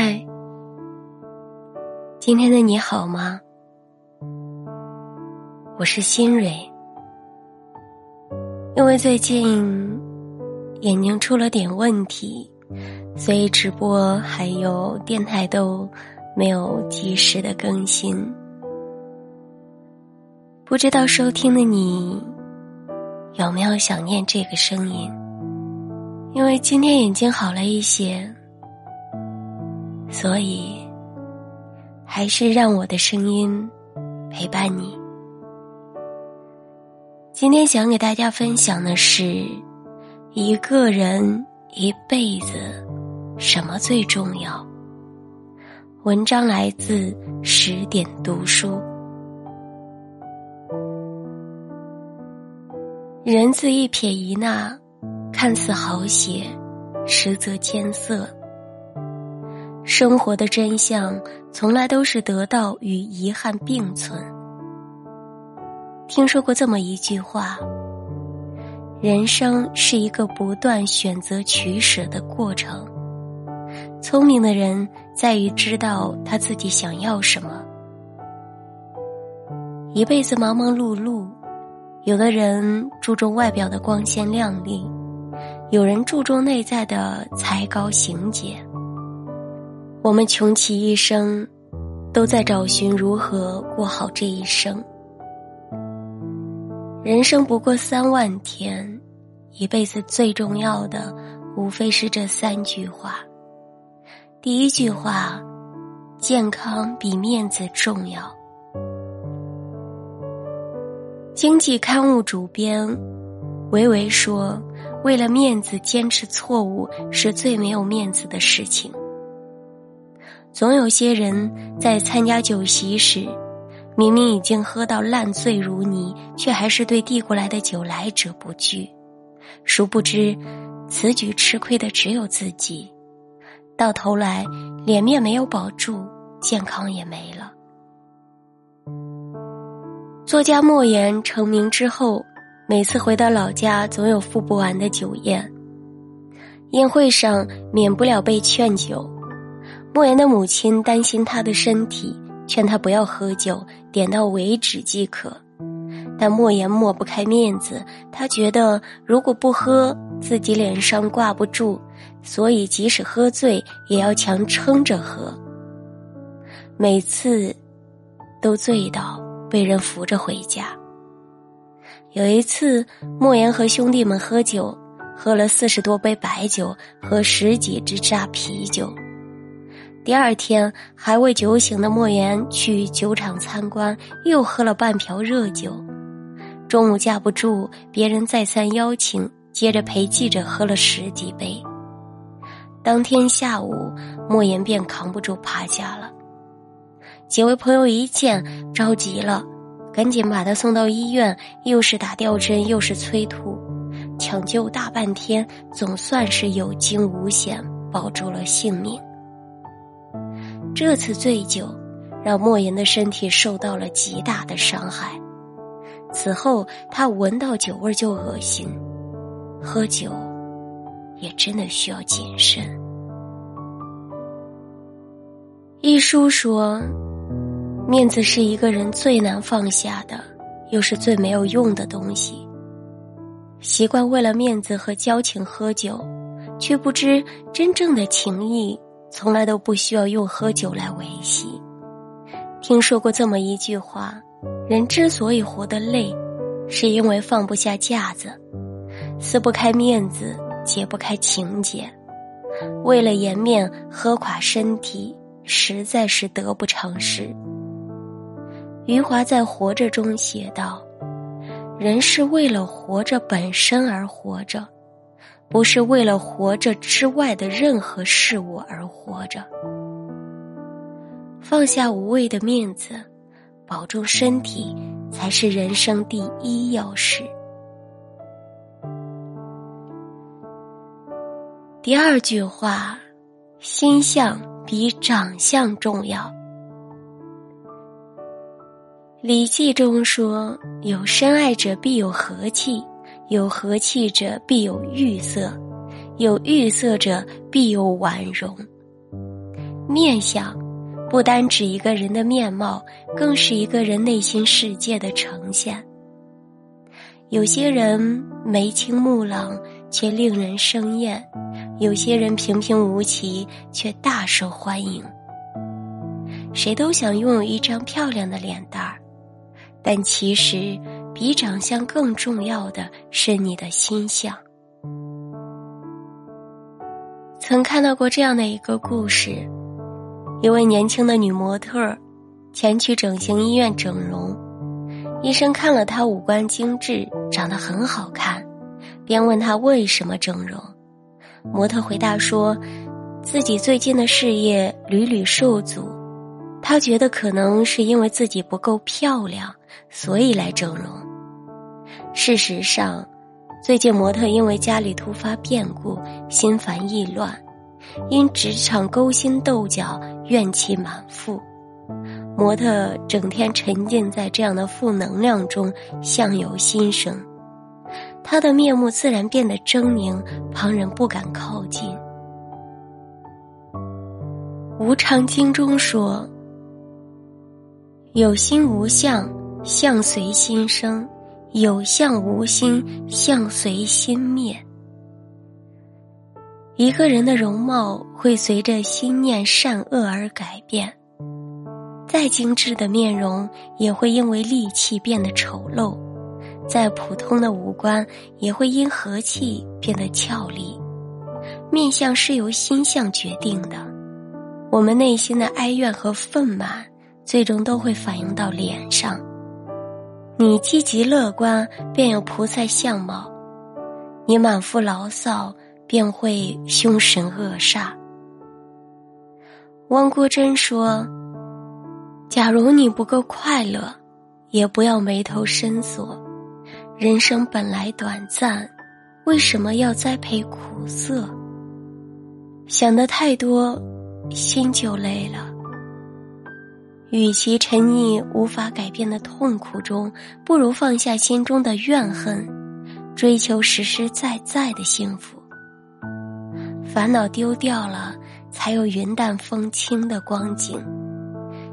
嗨，今天的你好吗？我是新蕊，因为最近眼睛出了点问题，所以直播还有电台都没有及时的更新。不知道收听的你有没有想念这个声音？因为今天眼睛好了一些。所以，还是让我的声音陪伴你。今天想给大家分享的是，一个人一辈子什么最重要？文章来自十点读书。人字一撇一捺，看似好写，实则艰涩。生活的真相从来都是得到与遗憾并存。听说过这么一句话：人生是一个不断选择取舍的过程。聪明的人在于知道他自己想要什么。一辈子忙忙碌碌，有的人注重外表的光鲜亮丽，有人注重内在的才高行简。我们穷其一生，都在找寻如何过好这一生。人生不过三万天，一辈子最重要的，无非是这三句话。第一句话：健康比面子重要。经济刊物主编维维说：“为了面子坚持错误，是最没有面子的事情。”总有些人在参加酒席时，明明已经喝到烂醉如泥，却还是对递过来的酒来者不拒。殊不知，此举吃亏的只有自己，到头来脸面没有保住，健康也没了。作家莫言成名之后，每次回到老家，总有付不完的酒宴，宴会上免不了被劝酒。莫言的母亲担心他的身体，劝他不要喝酒，点到为止即可。但莫言抹不开面子，他觉得如果不喝，自己脸上挂不住，所以即使喝醉，也要强撑着喝。每次都醉到，被人扶着回家。有一次，莫言和兄弟们喝酒，喝了四十多杯白酒和十几支扎啤酒。第二天，还未酒醒的莫言去酒厂参观，又喝了半瓢热酒。中午架不住别人再三邀请，接着陪记者喝了十几杯。当天下午，莫言便扛不住趴下了。几位朋友一见着急了，赶紧把他送到医院，又是打吊针，又是催吐，抢救大半天，总算是有惊无险，保住了性命。这次醉酒，让莫言的身体受到了极大的伤害。此后，他闻到酒味就恶心，喝酒也真的需要谨慎。一书说，面子是一个人最难放下的，又是最没有用的东西。习惯为了面子和交情喝酒，却不知真正的情谊。从来都不需要用喝酒来维系。听说过这么一句话：人之所以活得累，是因为放不下架子，撕不开面子，解不开情结。为了颜面喝垮身体，实在是得不偿失。余华在《活着》中写道：“人是为了活着本身而活着。”不是为了活着之外的任何事物而活着，放下无谓的面子，保重身体，才是人生第一要事。第二句话，心相比长相重要。《礼记》中说：“有深爱者，必有和气。”有和气者必有玉色，有玉色者必有婉容。面相，不单指一个人的面貌，更是一个人内心世界的呈现。有些人眉清目朗，却令人生厌；有些人平平无奇，却大受欢迎。谁都想拥有一张漂亮的脸蛋儿，但其实比长相更重要的是你的心相。曾看到过这样的一个故事：一位年轻的女模特前去整形医院整容，医生看了她五官精致，长得很好看，便问她为什么整容。模特回答说，自己最近的事业屡屡受阻，她觉得可能是因为自己不够漂亮，所以来整容。事实上，最近，模特因为家里突发变故，心烦意乱，因职场勾心斗角，怨气满腹。模特整天沉浸在这样的负能量中，相由心生，他的面目自然变得狰狞，旁人不敢靠近。《无常经》中说：“有心无相，相随心生。”有相无心，相随心灭。一个人的容貌会随着心念善恶而改变，再精致的面容也会因为戾气变得丑陋，再普通的五官也会因和气变得俏丽。面相是由心相决定的，我们内心的哀怨和愤满，最终都会反映到脸上。你积极乐观，便有菩萨相貌；你满腹牢骚，便会凶神恶煞。汪国真说：“假如你不够快乐，也不要眉头深锁。人生本来短暂，为什么要栽培苦涩？想的太多，心就累了。”与其沉溺无法改变的痛苦中，不如放下心中的怨恨，追求实实在在的幸福。烦恼丢掉了，才有云淡风轻的光景；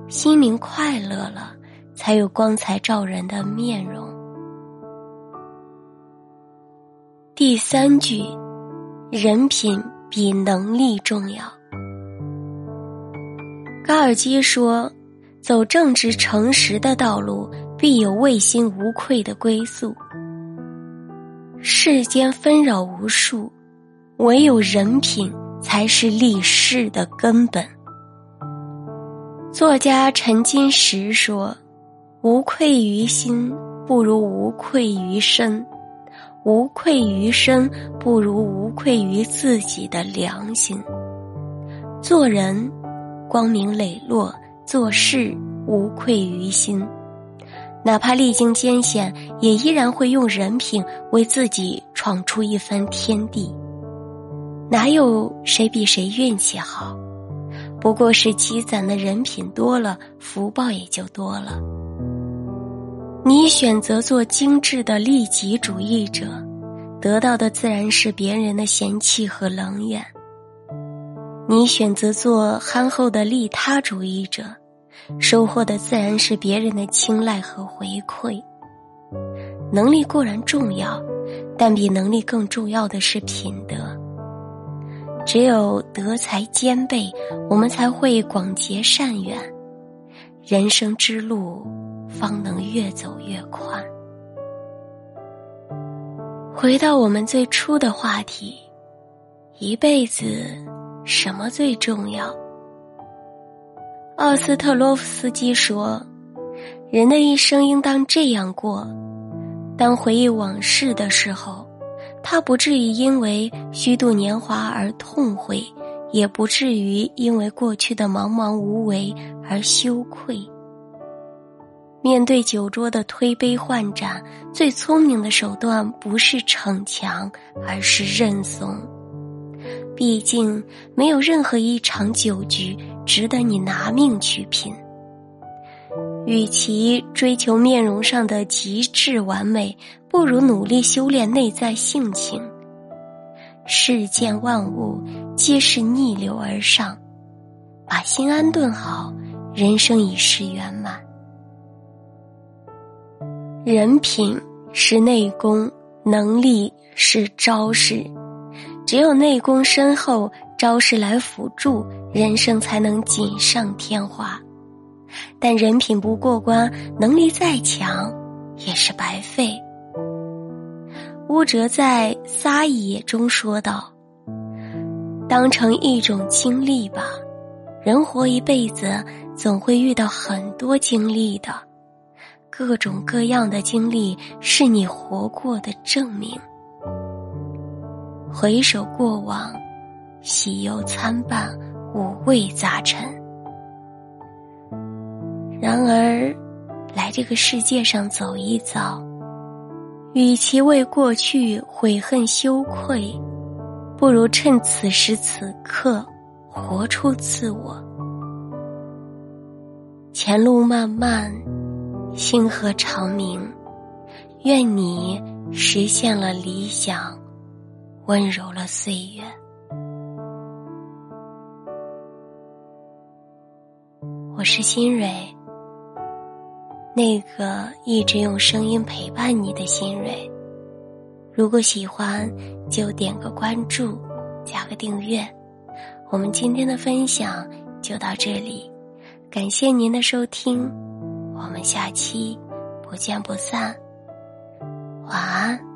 心灵快乐了，才有光彩照人的面容。第三句，人品比能力重要。高尔基说。走正直诚实的道路，必有问心无愧的归宿。世间纷扰无数，唯有人品才是立世的根本。作家陈金石说：“无愧于心，不如无愧于身；无愧于身，不如无愧于自己的良心。做人，光明磊落。”做事无愧于心，哪怕历经艰险，也依然会用人品为自己闯出一番天地。哪有谁比谁运气好？不过是积攒的人品多了，福报也就多了。你选择做精致的利己主义者，得到的自然是别人的嫌弃和冷眼。你选择做憨厚的利他主义者，收获的自然是别人的青睐和回馈。能力固然重要，但比能力更重要的是品德。只有德才兼备，我们才会广结善缘，人生之路方能越走越宽。回到我们最初的话题，一辈子。什么最重要？奥斯特洛夫斯基说：“人的一生应当这样过：当回忆往事的时候，他不至于因为虚度年华而痛悔，也不至于因为过去的茫茫无为而羞愧。面对酒桌的推杯换盏，最聪明的手段不是逞强，而是认怂。”毕竟，没有任何一场酒局值得你拿命去拼。与其追求面容上的极致完美，不如努力修炼内在性情。世间万物皆是逆流而上，把心安顿好，人生已是圆满。人品是内功，能力是招式。只有内功深厚，招式来辅助，人生才能锦上添花。但人品不过关，能力再强也是白费。乌哲在《撒野》中说道：“当成一种经历吧，人活一辈子，总会遇到很多经历的。”各种各样的经历是你活过的证明。回首过往，喜忧参半，五味杂陈。然而，来这个世界上走一遭，与其为过去悔恨羞愧，不如趁此时此刻活出自我。前路漫漫。星河长明，愿你实现了理想，温柔了岁月。我是新蕊，那个一直用声音陪伴你的新蕊。如果喜欢，就点个关注，加个订阅。我们今天的分享就到这里，感谢您的收听。我们下期不见不散，晚安。